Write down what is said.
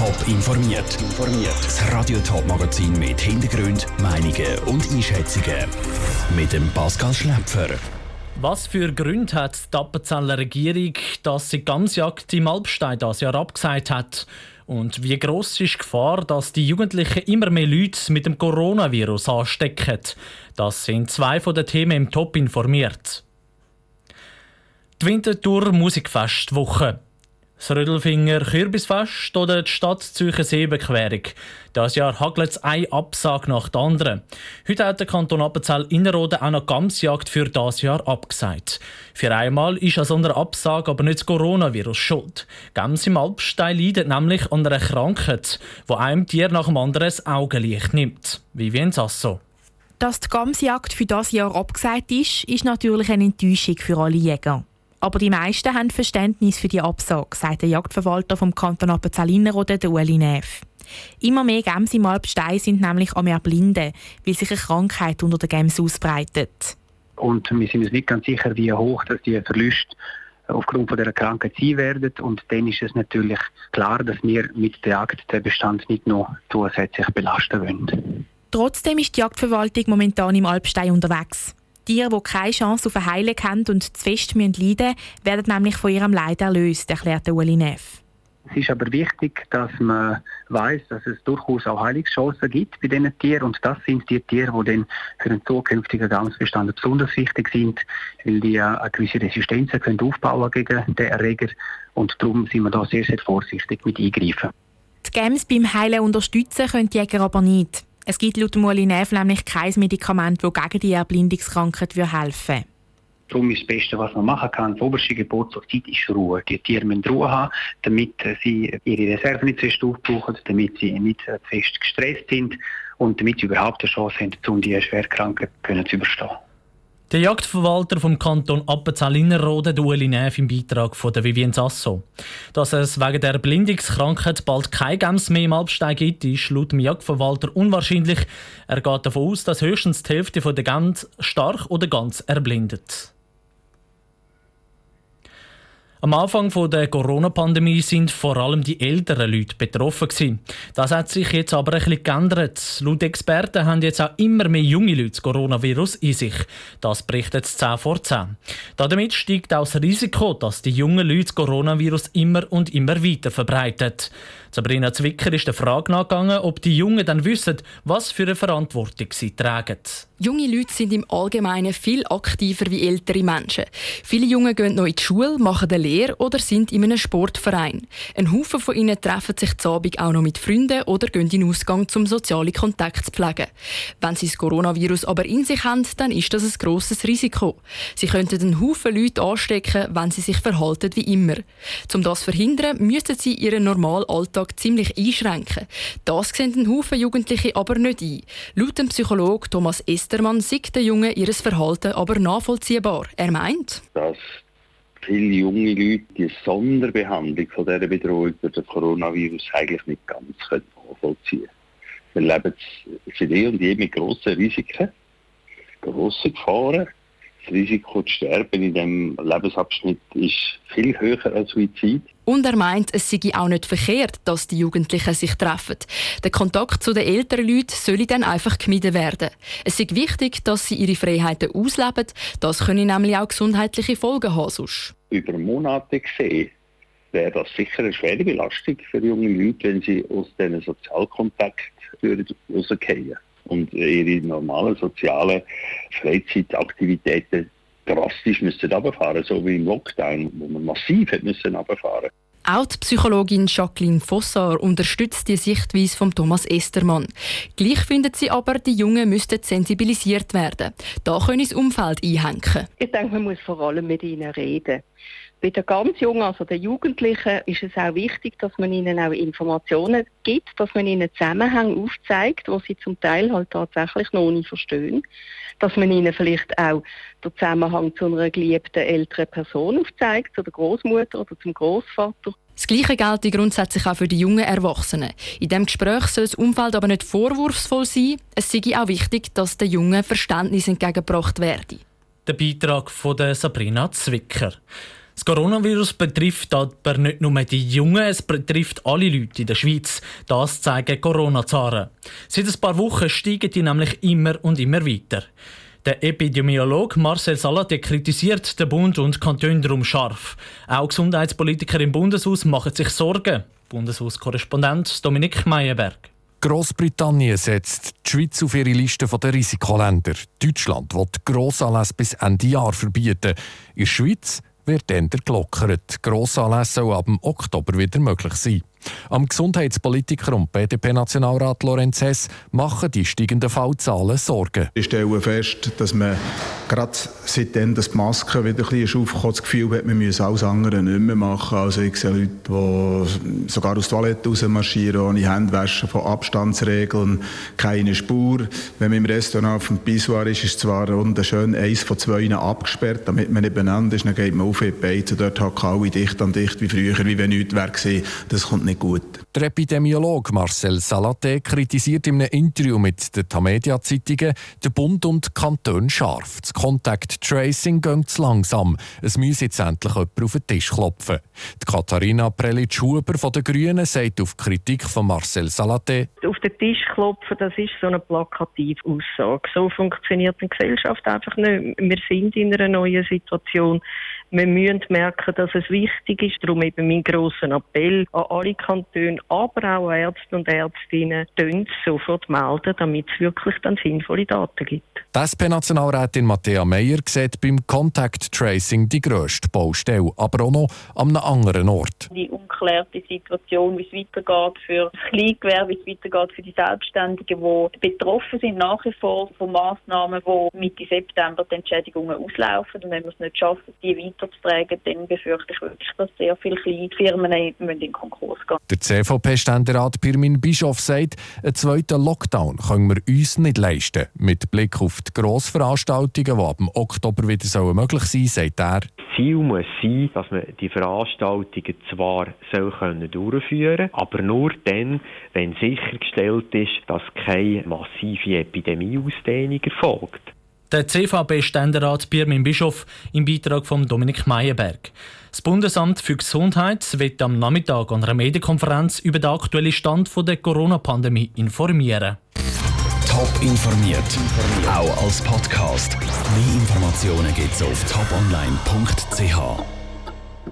Top informiert. Das Radio Top Magazin mit Hintergrund, Meinungen und Einschätzungen mit dem Pascal Schläpfer. Was für Gründe hat die Appenzeller Regierung, dass sie die Gamsjagd im Alpstein das Jahr abgesagt hat? Und wie groß ist die Gefahr, dass die Jugendlichen immer mehr Leute mit dem Coronavirus anstecken? Das sind zwei von den Themen im Top informiert. Die Winterthur Musikfestwoche. Das Rödelfinger Kürbisfest oder die Stadt Zürcher Seebequerung. Das Jahr hagelt es eine Absage nach der anderen. Heute hat der Kanton Appenzell Innerrhoden auch noch Gamsjagd für das Jahr abgesagt. Für einmal ist an so einer Absage aber nicht das Coronavirus schuld. Gams im Alpstein leidet nämlich an einer Krankheit, wo einem Tier nach dem anderen das Augenlicht nimmt. Wie in Sasso. Dass die Gamsjagd für das Jahr abgesagt ist, ist natürlich eine Enttäuschung für alle Jäger. Aber die meisten haben Verständnis für die Absage, sagt der Jagdverwalter vom Kanton Appenzell-Innerrhoden, Ueli Neff. Immer mehr Gämse im Alpstein sind nämlich am Erblinden, weil sich eine Krankheit unter den Gämsen ausbreitet. Und wir sind uns nicht ganz sicher, wie hoch dass die Verluste aufgrund von dieser Krankheit sein werden. Und dann ist es natürlich klar, dass wir mit der Jagd den Bestand nicht noch zusätzlich belasten wollen. Trotzdem ist die Jagdverwaltung momentan im Alpstein unterwegs. Tiere, die keine Chance auf eine Heilung haben und zu fest leiden müssen, werden nämlich von ihrem Leid erlöst, erklärt Uli Neff. Es ist aber wichtig, dass man weiß, dass es durchaus auch Heilungschancen gibt bei diesen Tieren. Und das sind die Tiere, die dann für den zukünftigen Gangsbestand besonders wichtig sind, weil die eine gewisse Resistenz können aufbauen gegen den Erreger. Und darum sind wir da sehr, sehr vorsichtig mit eingreifen. Die Gams beim Heilen unterstützen können die Jäger aber nicht. Es gibt laut Molinev nämlich kein Medikament, das gegen die Erblindungskrankheit helfen würde. Darum ist das Beste, was man machen kann, die oberste Geburtszeit ist Ruhe. Die Tiere müssen Ruhe haben, damit sie ihre Reserven nicht fest aufbrauchen, damit sie nicht fest gestresst sind und damit sie überhaupt eine Chance haben, um diese Schwerkrankheit zu überstehen. Der Jagdverwalter vom Kanton Appenzell-Innerrhoden, Ueli Neff, im Beitrag von der Vivien Sasso. Dass es wegen der Blindungskrankheit bald kein Gems mehr im Alpstein gibt, ist laut dem Jagdverwalter unwahrscheinlich. Er geht davon aus, dass höchstens die Hälfte der Gems stark oder ganz erblindet. Am Anfang der Corona-Pandemie sind vor allem die älteren Leute betroffen. Das hat sich jetzt aber ein bisschen geändert. Laut Experten haben jetzt auch immer mehr junge Leute das Coronavirus in sich. Das berichtet 10 vor 10. Damit steigt auch das Risiko, dass die jungen Leute das Coronavirus immer und immer weiter verbreiten. Sabrina Zwicker ist der Frage nachgegangen, ob die Jungen dann wissen, was für eine Verantwortung sie tragen. Junge Leute sind im Allgemeinen viel aktiver wie ältere Menschen. Viele Junge gehen noch in die Schule, machen eine Lehre oder sind in einem Sportverein. Ein Haufen von ihnen treffen sich zu Abend auch noch mit Freunden oder gehen in den Ausgang, um soziale Kontakte zu pflegen. Wenn sie das Coronavirus aber in sich haben, dann ist das ein grosses Risiko. Sie könnten einen Haufen Leute anstecken, wenn sie sich verhalten wie immer. Um das zu verhindern, müssen sie ihren normalen Alltag ziemlich einschränken. Das sehen ein Haufen Jugendliche aber nicht ein. Laut dem Psychologe Thomas Est Westermann sieht den Jungen ihr Verhalten aber nachvollziehbar. Er meint, dass viele junge Leute die Sonderbehandlung von dieser Bedrohung durch das Coronavirus eigentlich nicht ganz nachvollziehen können. Wir leben für die und je mit grossen Risiken, grossen Gefahren das Risiko zu sterben in diesem Lebensabschnitt ist viel höher als Suizid. Und er meint, es sei auch nicht verkehrt, dass die Jugendlichen sich treffen. Der Kontakt zu den älteren Leuten soll dann einfach gemieden werden. Es ist wichtig, dass sie ihre Freiheiten ausleben. Das können nämlich auch gesundheitliche Folgen haben. Sonst. Über Monate gesehen wäre das sicher eine schwere Belastung für junge Leute, wenn sie aus diesen Sozialkontakt rausgehen und ihre normalen sozialen Freizeitaktivitäten drastisch müssen runterfahren, so wie im Lockdown, wo man massiv hat müssen runterfahren. Auch die Psychologin Jacqueline Fossar unterstützt die Sichtweise von Thomas Estermann. Gleich findet sie aber, die Jungen müssten sensibilisiert werden. Da können das Umfeld einhängen. Ich denke, man muss vor allem mit ihnen reden. Bei den ganz Jungen, also den Jugendlichen, ist es auch wichtig, dass man ihnen auch Informationen gibt, dass man ihnen Zusammenhänge aufzeigt, wo sie zum Teil halt tatsächlich noch nicht verstehen. Dass man ihnen vielleicht auch den Zusammenhang zu einer geliebten älteren Person aufzeigt, zu der Großmutter oder zum Großvater. Das Gleiche gilt grundsätzlich auch für die jungen Erwachsenen. In diesem Gespräch soll das Umfeld aber nicht vorwurfsvoll sein. Es sei auch wichtig, dass den Jungen Verständnis entgegengebracht werde. Der Beitrag von Sabrina Zwicker. Das Coronavirus betrifft aber nicht nur die Jungen, es betrifft alle Leute in der Schweiz. Das zeigen Corona-Zahlen. Seit ein paar Wochen steigen die nämlich immer und immer weiter. Der Epidemiologe Marcel Salate kritisiert den Bund und Kanton darum scharf. Auch Gesundheitspolitiker im Bundeshaus machen sich Sorgen. Bundeshauskorrespondent Dominik Meyerberg. Großbritannien setzt die Schweiz auf ihre Liste der Risikoländer. Deutschland will Grossanlässe bis Ende Jahr verbieten. In der Schweiz wird dann gelockert. Grossanlässe sollen ab Oktober wieder möglich sein. Am Gesundheitspolitiker und BDP-Nationalrat Lorenz Hess machen die steigenden Fallzahlen Sorgen. Ich stelle fest, dass man gerade seitdem dass die Maske wieder ein bisschen aufkommt, das Gefühl hat, man müsse alles andere nicht mehr machen. Also ich sehe Leute, die sogar aus der Toilette rausmarschieren, ohne Händewaschen, von Abstandsregeln, keine Spur. Wenn man im Restaurant auf dem Pissoir ist, ist zwar schön eins von zwei abgesperrt, damit man nicht beieinander ist, dann geht man auf die Beize, dort hocken alle dicht an dicht wie früher, wie wenn nichts wäre Das kommt nicht gut. Der Epidemiologe Marcel Salaté kritisiert in einem Interview mit den Tamedia-Zeitungen den Bund und Kanton scharf. Das Contact Tracing geht zu langsam. Es muss jetzt endlich jemand auf den Tisch klopfen. Die Katharina Prelitsch-Huber von den Grünen sagt auf Kritik von Marcel Salaté. Auf den Tisch klopfen, das ist so eine plakative Aussage. So funktioniert eine Gesellschaft einfach nicht. Wir sind in einer neuen Situation. Wir müssen merken, dass es wichtig ist. Darum eben mein grosser Appell an alle Kantone, aber auch an Ärzte und Ärztinnen, sofort melden, damit es wirklich dann sinnvolle Daten gibt. Die SP-Nationalrätin Matthäa Meyer sieht beim Contact Tracing die grösste Baustelle, aber auch noch an einem anderen Ort. Die unklärte Situation, wie es weitergeht für das Kleingewerbe, wie es weitergeht für die Selbstständigen, die betroffen sind nach wie vor von Massnahmen, die Mitte September die Entschädigungen auslaufen. Und wenn wir es nicht schaffen, die weiterzutragen, dann befürchte ich wirklich, dass sehr viele kleine Firmen in Konkurs gehen. Der CVP-Ständerat Pirmin Bischof sagt, einen zweiten Lockdown können wir uns nicht leisten. Mit Blick auf die Grossveranstaltungen, die ab Oktober wieder möglich sein sollen, sagt er. Ziel muss sein, dass man die Veranstaltungen zwar soll können durchführen aber nur dann, wenn sichergestellt ist, dass keine massive Epidemieausdehnung erfolgt. Der CVP-Ständerat Birmin Bischof im Beitrag von Dominik Meyerberg. Das Bundesamt für Gesundheit wird am Nachmittag an einer Medienkonferenz über den aktuellen Stand der Corona-Pandemie informieren. Top informiert, auch als Podcast. Mehr Informationen gibt es auf toponline.ch.